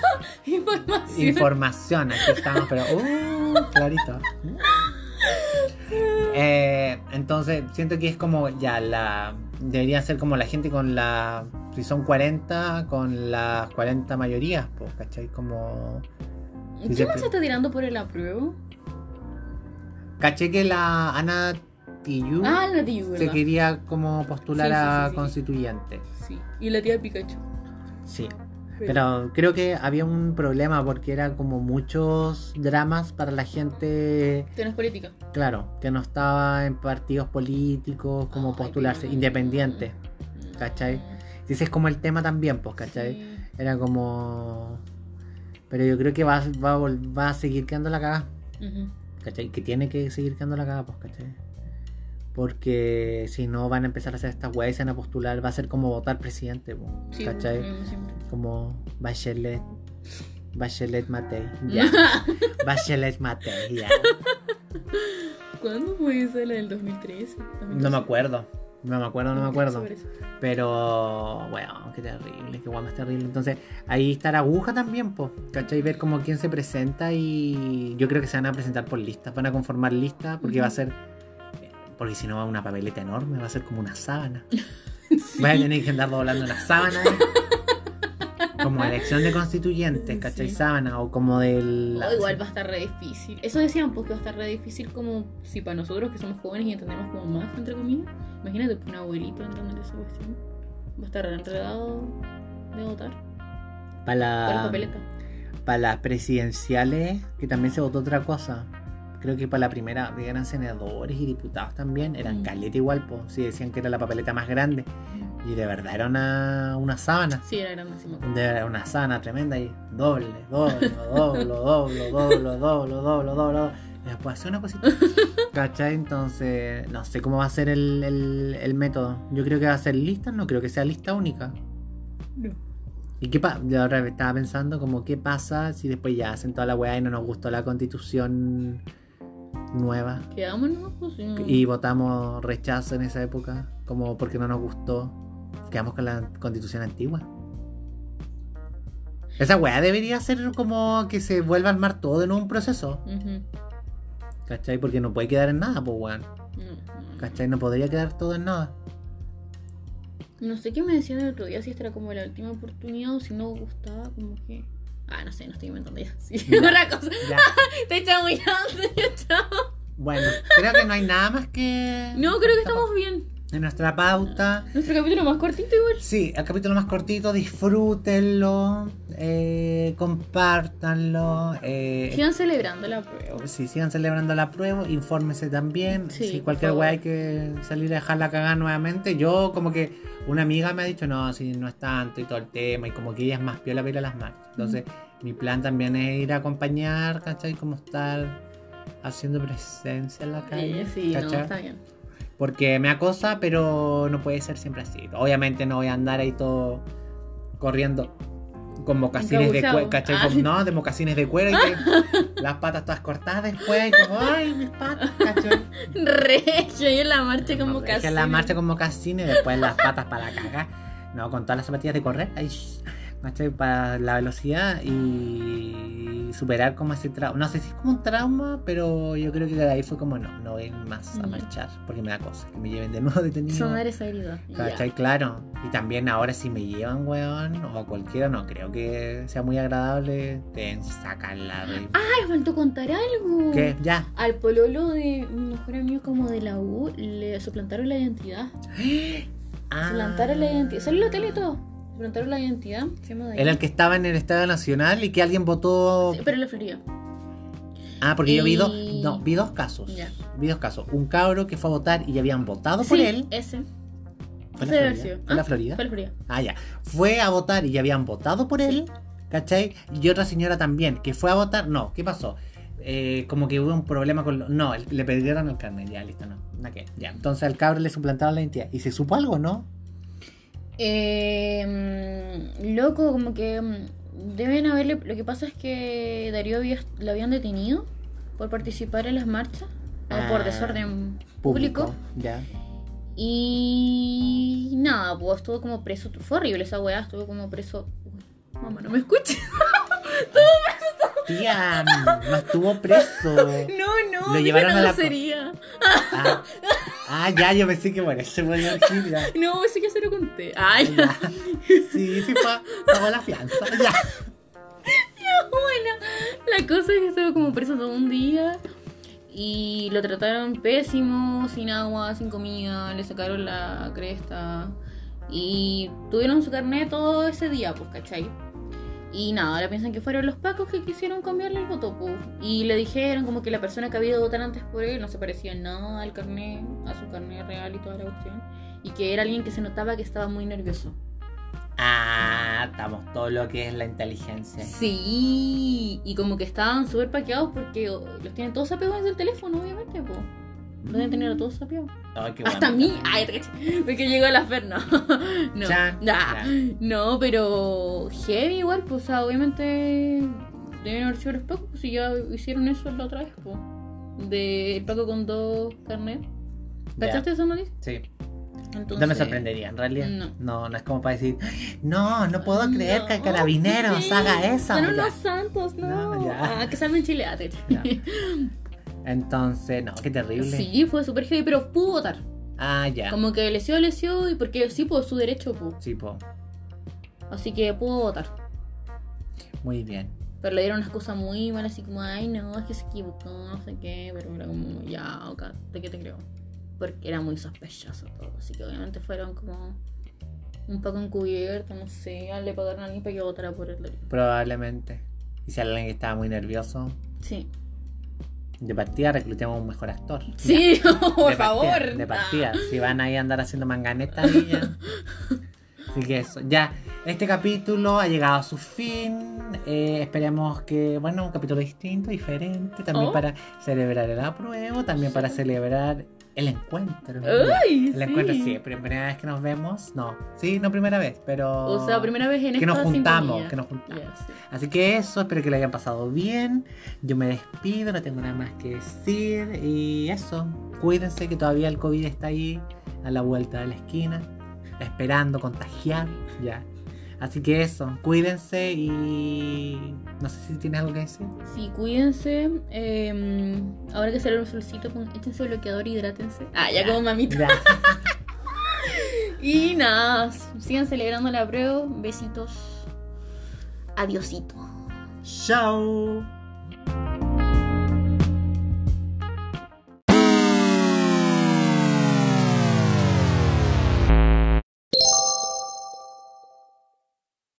Información. información, aquí estamos, pero uh, clarito. Eh, entonces, siento que es como ya la. Debería ser como la gente con la. Si son 40, con las 40 mayorías, pues, ¿cachai? Como. ¿Quién se- más se está tirando por el apruebo? Caché que la Ana Tiyu Ah, la se quería como postular Sí, sí, a sí, constituyente. Sí. Y la tía Pikachu. Sí. Pero creo que había un problema porque era como muchos dramas para la gente Que no es política. Claro, que no estaba en partidos políticos, como postularse, independiente, ¿cachai? Ese es como el tema también, pues, ¿cachai? Sí. Era como... Pero yo creo que va, va, va a seguir quedando la cagada, Ujú. ¿cachai? Que tiene que seguir quedando la cagada, pues, ¿cachai? Porque si no van a empezar a hacer estas weas y se van a postular, va a ser como votar presidente, pues, Sí, ¿cachai? lo mismo siempre. Como Bachelet. Bachelet Matei, ya. Bachelet Matei, ya. ¿Cuándo fue esa la del 2013? No me acuerdo. No me acuerdo, no me acuerdo. Pero, bueno, qué terrible, qué guay más terrible. Entonces, ahí está la aguja también, pues, ¿cachai? Ver como quién se presenta y yo creo que se van a presentar por listas, van a conformar listas porque va a ser, porque si no va una papeleta enorme, va a ser como una sábana. Vas a tener que andar doblando una sábana. Como elección de constituyentes, ¿cachai? Sí. Sábana o como del... Igual va a estar re difícil. Eso decían, pues que va a estar re difícil como si para nosotros que somos jóvenes y entendemos como más, entre comillas. Imagínate un abuelito entrando en esa cuestión. Va a estar re enredado de votar. Para la la, papeleta. para las presidenciales, que también se votó otra cosa. Creo que para la primera eran senadores y diputados también, eran Mm. caleta igual, pues. Sí, decían que era la papeleta más grande. Y de verdad era una, una sábana. Sí, era grandísimo. De verdad, una sábana tremenda y doble, doble, doble, doble, doble, doble, doble, doble. Y después hace una cosita. ¿Cachai? Entonces, no sé cómo va a ser el, el, el método. Yo creo que va a ser lista, no creo que sea lista única. No. ¿Y qué pasa? Yo ahora estaba pensando como qué pasa si después ya hacen toda la weá y no nos gustó la constitución nueva. Quedámonos, pues sí. Y votamos rechazo en esa época, como porque no nos gustó. Quedamos con la constitución antigua. Esa weá debería ser como que se vuelva a armar todo en un proceso. Ujú. ¿Cachai? Porque no puede quedar en nada, pues weón. No. ¿Cachai? No podría quedar todo en nada. No sé qué me decían el otro día, si esta era como la última oportunidad o si no gustaba, como que. Ah, no sé, no estoy inventando ya. Sí, Ya. otra cosa. Ya. Estoy chamullando. Bueno, creo que no hay nada más que. No, creo que estamos bien. En nuestra pauta. Nuestro capítulo más cortito igual. Sí, el capítulo más cortito, disfrútenlo, eh, compártanlo. Eh, Sigan celebrando la prueba. si sigan celebrando la prueba, infórmese también. Sí, si cualquier weá hay que salir a dejarla cagar nuevamente. Yo, como que una amiga me ha dicho, no, si no es tanto y todo el tema, y como que ella es más piola para ir a las marchas. Entonces, mi plan también es ir a acompañar, ¿cachai? Como estar haciendo presencia en la calle. Eh, sí, no, está bien. Porque me acosa, pero no puede ser siempre así. Obviamente no voy a andar ahí todo corriendo con mocasines de cuero, ¿cachai? Ah. Con- no, de mocasines de cuero y que las patas todas cortadas después y como, ay, mis patas, ¿cachai? Regio, y en la marcha como No, casi. que la marcha con mocasines y después las patas para la caga. No, con todas las zapatillas de correr, ahí, ¿cachai? Para la velocidad y superar como ese trauma. No sé si es como un trauma, pero yo creo que de ahí fue como, no, no voy más a marchar porque me da cosa, que me lleven de nuevo detenido. Sonar esa herida. Claro. Y también ahora si me llevan, weón, o cualquiera, no creo que sea muy agradable. Te sacan la de... Ay, faltó contar algo. ¿Qué? Ya. Al pololo de mi mejor amigo como de la U le suplantaron la identidad. Ah. Suplantaron la identidad. Salió la tele y todo. Suplantaron la identidad. Se llama de Era el que estaba en el Estadio Nacional y que alguien votó... Sí, pero en la Florida. Ah, porque yo vi, dos no, vi dos casos. Vi dos casos. Un cabro que fue a votar y ya habían votado por Sí, él. ese. ¿Fue en Ese la debe Florida? ¿Fue la Ah, Florida? Fue la Florida. Ah, ya. Fue a votar y ya habían votado por él, ¿cachai? Y otra señora también, que fue a votar. No, ¿qué pasó? Eh, como que hubo un problema con... lo- No, le perdieron el carnet, ya, listo, no. ¿Na qué? Ya. Entonces al cabro le suplantaron la identidad. ¿Y se supo algo, no? Eh, loco, como que mm, deben haberle. Lo que pasa es que Darío había, lo habían detenido por participar en las marchas o por Ah, desorden público. Ya. Y nada, pues estuvo como preso. Fue horrible esa weá, estuvo como preso. Uy, mamá, no me escuches. Tía, no estuvo preso. No, no, Lo llevaron a la- grosería. Ah, ah, ya, yo pensé que bueno, se podía decir ya. No, ese ya se lo conté. Ay, Ya. Sí, sí, pa- pagó la fianza. Ya. bueno. La cosa es que estuvo como preso todo un día. Y lo trataron pésimo, sin agua, sin comida, le sacaron la cresta. Y tuvieron su carnet todo ese día, pues, ¿cachai? Y nada, ahora piensan que fueron los pacos que quisieron cambiarle el voto, pues. Y le dijeron como que la persona que había ido a votar antes por él no se parecía en nada al carnet, a su carnet real y toda la cuestión. Y que era alguien que se notaba que estaba muy nervioso. Ah, estamos todo lo que es la inteligencia. Sí, y como que estaban súper paqueados porque oh, los tienen todos sapeados desde el teléfono, obviamente, pues. Los deben tener a todos sapeados. Ay, qué Hasta a mí. Ay. Porque llegó la Fer, no. No. Chan, Nah. ya. No, pero heavy igual, pues, o sea, obviamente deben haber sido los pacos, pues si ya hicieron eso la otra vez, pues. De el paco con dos carnet. Ya. ¿Cachaste esa noticia? Sí, Entonces, no me sorprendería, en realidad. No. No, no es como para decir, no, no puedo creer que el No, carabineros sí, haga eso. Son Ya. unos santos, no. No, ya. Ah, que salven Chile, ah, Ya. Entonces, no, qué terrible. Sí, fue súper heavy, pero pudo votar. Ah, ya. Como que lesió, lesió, y porque sí, pues su derecho, pues. Sí, po. Así que pudo votar. Muy bien. Pero le dieron una excusa muy mala, así como, ay, no, es que se equivocó, no sé qué. Pero era como, ya, ok, ¿de qué te creo? Porque era muy sospechoso todo. Así que obviamente fueron como un poco encubierto, no sé. Le pagaron a alguien para que votara por él. Probablemente. Y si alguien estaba muy nervioso, Sí. De partida reclutemos un mejor actor. Sí, por de favor. Partida, de partida. Si van ahí a andar haciendo manganetas ya. Así que eso. Ya, este capítulo ha llegado a su fin. Eh, esperemos que, bueno, un capítulo distinto, diferente. También Oh. para celebrar el apruebo. También para celebrar El encuentro. Ay, el sí. encuentro, sí. Primera vez que nos vemos. No. Sí, no primera vez, pero. O sea, primera vez en Que nos esta juntamos, sintonía. que nos juntamos. Sí. Así que eso, espero que lo hayan pasado bien. Yo me despido, no tengo nada más que decir. Y eso, cuídense que todavía el COVID está ahí, a la vuelta de la esquina, esperando contagiar. Ya. Así que eso, cuídense y. No sé si tienes algo que decir. Sí, cuídense. eh, ahora que sale un solcito, pon- échense bloqueador y hidrátense. Ah, ya como mamita. Ya. Y nada, sigan celebrando la prueba. Besitos. Adiosito. Chao.